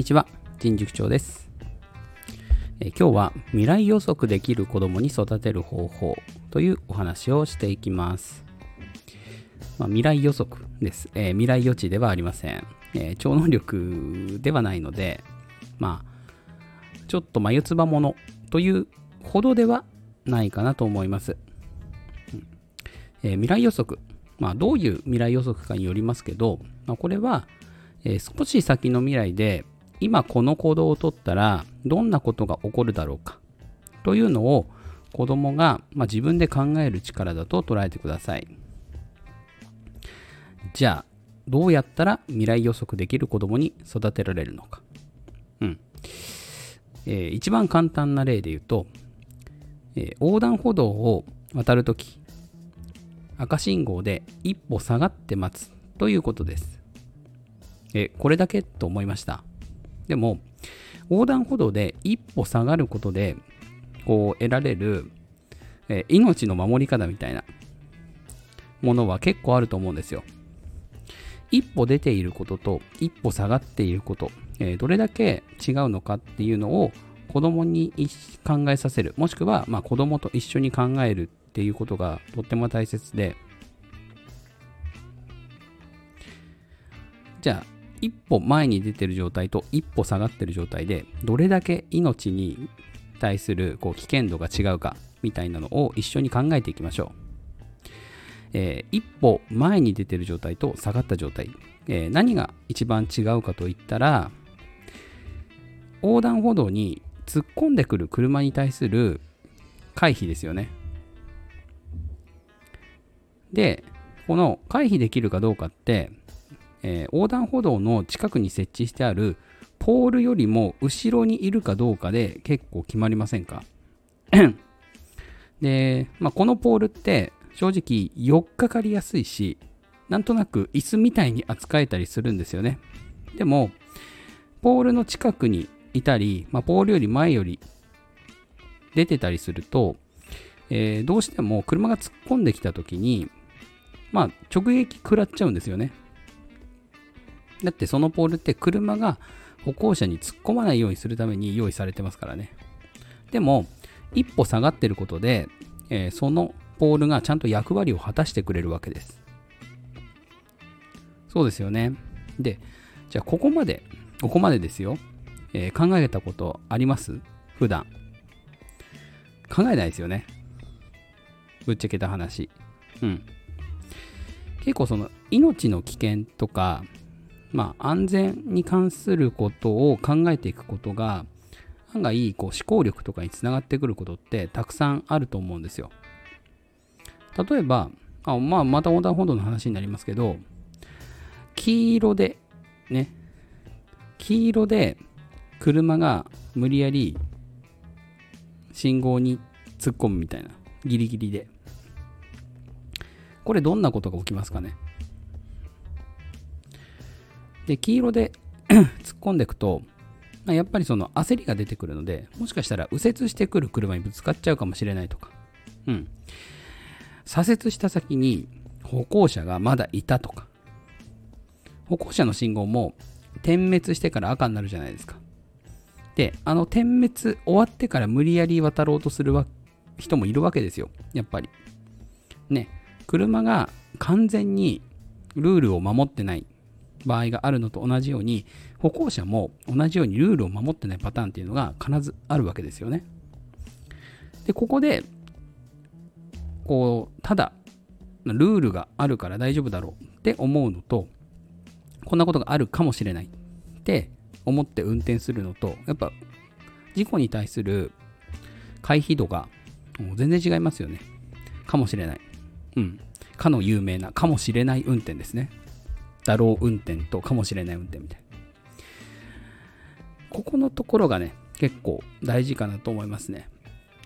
にちは、人塾長です、え今日は未来予測できる子供に育てる方法というお話をしていきます。まあ、未来予測です、えー未来予知ではありません、えー超能力ではないので、まあ、ちょっと眉唾者というほどではないかなと思います。うんえー未来予測。まあ、どういう未来予測かによりますけど、まあ、これは、え少し先の未来で今この行動をとったらどんなことが起こるだろうか？というのを子供が、まあ、自分で考える力だと捉えてください。じゃあどうやったら未来予測できる子供に育てられるのか？うん、えー一番簡単な例で言うと、えー横断歩道を渡るとき赤信号で一歩下がって待つということです。え、これだけと思いました。でも、横断歩道で一歩下がることで、こう得られる、えー命の守り方みたいなものは結構あると思うんですよ。一歩出ていることと一歩下がっていること、えーどれだけ違うのかっていうのを子供に考えさせる、もしくは、まあ、子供と一緒に考えるっていうことがとっても大切で、じゃあ一歩前に出てる状態と一歩下がってる状態でどれだけ命に対するこう危険度が違うかみたいなのを一緒に考えていきましょう、えー一歩前に出てる状態と下がった状態、えー何が一番違うかといったら横断歩道に突っ込んでくる車に対する回避ですよね。でこの回避できるかどうかってえー横断歩道の近くに設置してあるポールよりも後ろにいるかどうかで結構決まりませんか？で、まあ、このポールって正直4っかかりやすいしなんとなく椅子みたいに扱えたりするんですよね。でもポールの近くにいたり、まあ、ポールより前より出てたりすると、えーどうしても車が突っ込んできた時にまあ直撃食らっちゃうんですよね。だってそのポールって車が歩行者に突っ込まないようにするために用意されてますからね。でも、一歩下がってることで、えーそのポールがちゃんと役割を果たしてくれるわけです。そうですよね。で、じゃあここまで、ここまでですよ。えー考えたことあります？普段。考えないですよね。ぶっちゃけた話。うん。結構その命の危険とかまあ、安全に関することを考えていくことが案外こう思考力とかにつながってくることってたくさんあると思うんですよ。例えば、あまあ、また横断歩道の話になりますけど黄色でね黄色で車が無理やり信号に突っ込むみたいなギリギリでこれどんなことが起きますかね？で黄色で 突っ込んでいくと、まあやっぱりその焦りが出てくるのでもしかしたら右折してくる車にぶつかっちゃうかもしれないとか、うん、左折した先に歩行者がまだいたとか。歩行者の信号も点滅してから赤になるじゃないですか。であの点滅終わってから無理やり渡ろうとするわ人もいるわけですよ。やっぱり。ね。車が完全にルールを守ってない。場合があるのと同じように歩行者も同じようにルールを守ってないパターンっていうのが必ずあるわけですよね。でここでこうただルールがあるから大丈夫だろうって思うのとこんなことがあるかもしれないって思って運転するのとやっぱ事故に対する回避度が全然違いますよね。かもしれない。うん。かの有名なかもしれない運転ですね。だろう運転とかもしれない運転みたいな。ここのところがね、結構大事かなと思いますね。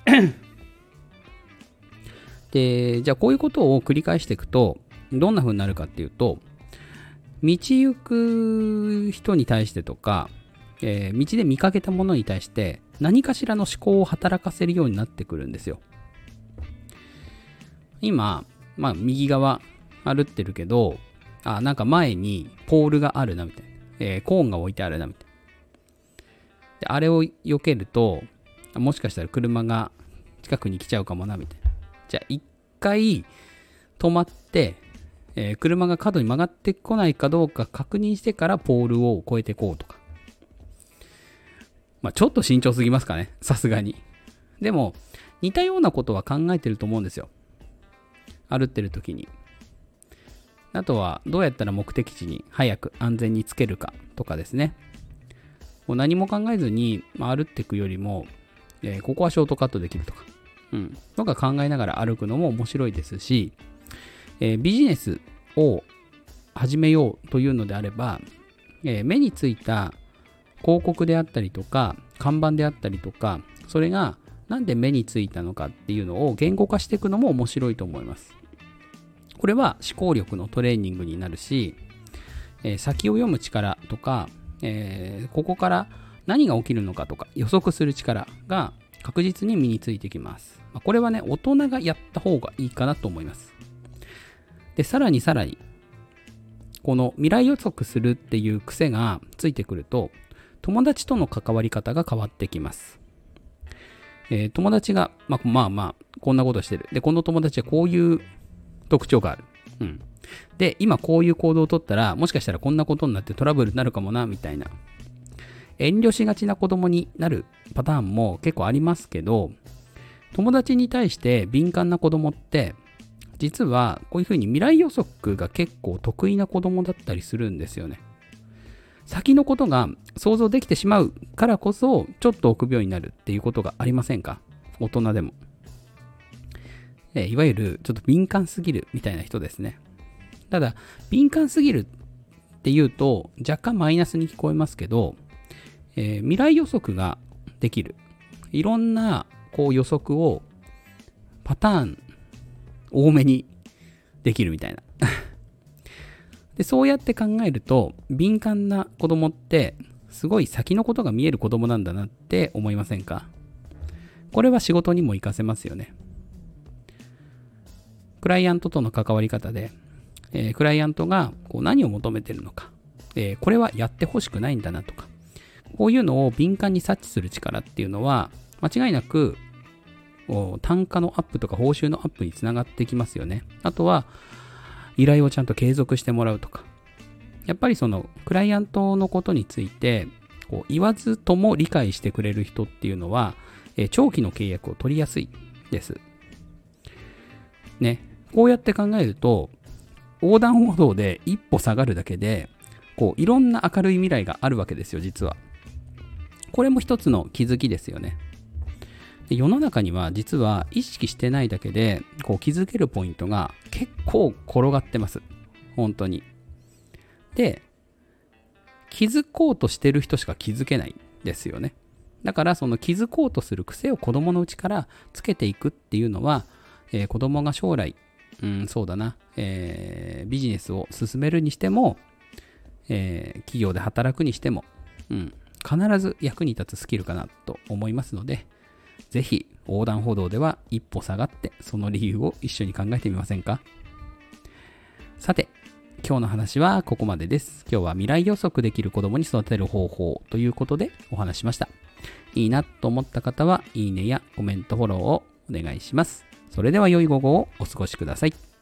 で、じゃあこういうことを繰り返していくと、どんな風になるかっていうと、道行く人に対してとか、えー道で見かけたものに対して何かしらの思考を働かせるようになってくるんですよ。今、まあ右側歩ってるけど、あ、なんか前にポールがあるなみたいな。えーコーンが置いてあるなみたいな。で、あれを避けると、もしかしたら車が近くに来ちゃうかもな、みたいな。じゃあ、一回止まって、えー、車が角に曲がってこないかどうか確認してからポールを越えていこうとか。まあ、ちょっと慎重すぎますかね。さすがに。でも、似たようなことは考えてると思うんですよ。歩ってる時に。あとは、どうやったら目的地に早く安全につけるかとかですね。もう何も考えずに、まあ、歩っていくよりも、えー、ここはショートカットできるとか、うん、とか考えながら歩くのも面白いですし、えー、ビジネスを始めようというのであれば、えー、目についた広告であったりとか、看板であったりとか、それがなんで目についたのかっていうのを言語化していくのも面白いと思います。これは思考力のトレーニングになるし、えー、先を読む力とか、えー、ここから何が起きるのかとか予測する力が確実に身についてきます。まこれはね、大人がやった方がいいかなと思います。で、さらにさらに、この未来予測するっていう癖がついてくると、友達との関わり方が変わってきます。えー、友達が、まあ、まあまあ、こんなことしてる。で、この友達はこういう特徴がある。うん。で、今こういう行動をとったら、もしかしたらこんなことになってトラブルになるかもな、みたいな。遠慮しがちな子供になるパターンも結構ありますけど、友達に対して敏感な子供って、実はこういうふうに未来予測が結構得意な子供だったりするんですよね。先のことが想像できてしまうからこそ、ちょっと臆病になるっていうことがありませんか？大人でも。えいわゆるちょっと敏感すぎるみたいな人ですね。ただ、敏感すぎるっていうと若干マイナスに聞こえますけど、えー、未来予測ができる。いろんなこう予測をパターン多めにできるみたいな。で、そうやって考えると、敏感な子供って、すごい先のことが見える子供なんだなって思いませんか？これは仕事にも活かせますよね。クライアントとの関わり方で、えー、クライアントがこう何を求めてるのか、えー、これはやってほしくないんだなとか、こういうのを敏感に察知する力っていうのは、間違いなく単価のアップとか報酬のアップにつながってきますよね。あとは、依頼をちゃんと継続してもらうとか。やっぱりその、クライアントのことについて、こう言わずとも理解してくれる人っていうのは、え長期の契約を取りやすいです。ね。こうやって考えると、横断歩道で一歩下がるだけで、こう、いろんな明るい未来があるわけですよ、実は。これも一つの気づきですよね。世の中には実は意識してないだけでこう気づけるポイントが結構転がってます。本当に。で、気づこうとしてる人しか気づけないですよね。だからその気づこうとする癖を子供のうちからつけていくっていうのは、えー、子供が将来、うん、そうだな、えー、ビジネスを進めるにしても、えー、企業で働くにしても、うん、必ず役に立つスキルかなと思いますので、ぜひ横断歩道では一歩下がってその理由を一緒に考えてみませんか？さて、今日の話はここまでです。今日は未来予測できる子供に育てる方法ということでお話しました。いいなと思った方は、いいねやコメントフォローをお願いします。それでは良い午後をお過ごしください。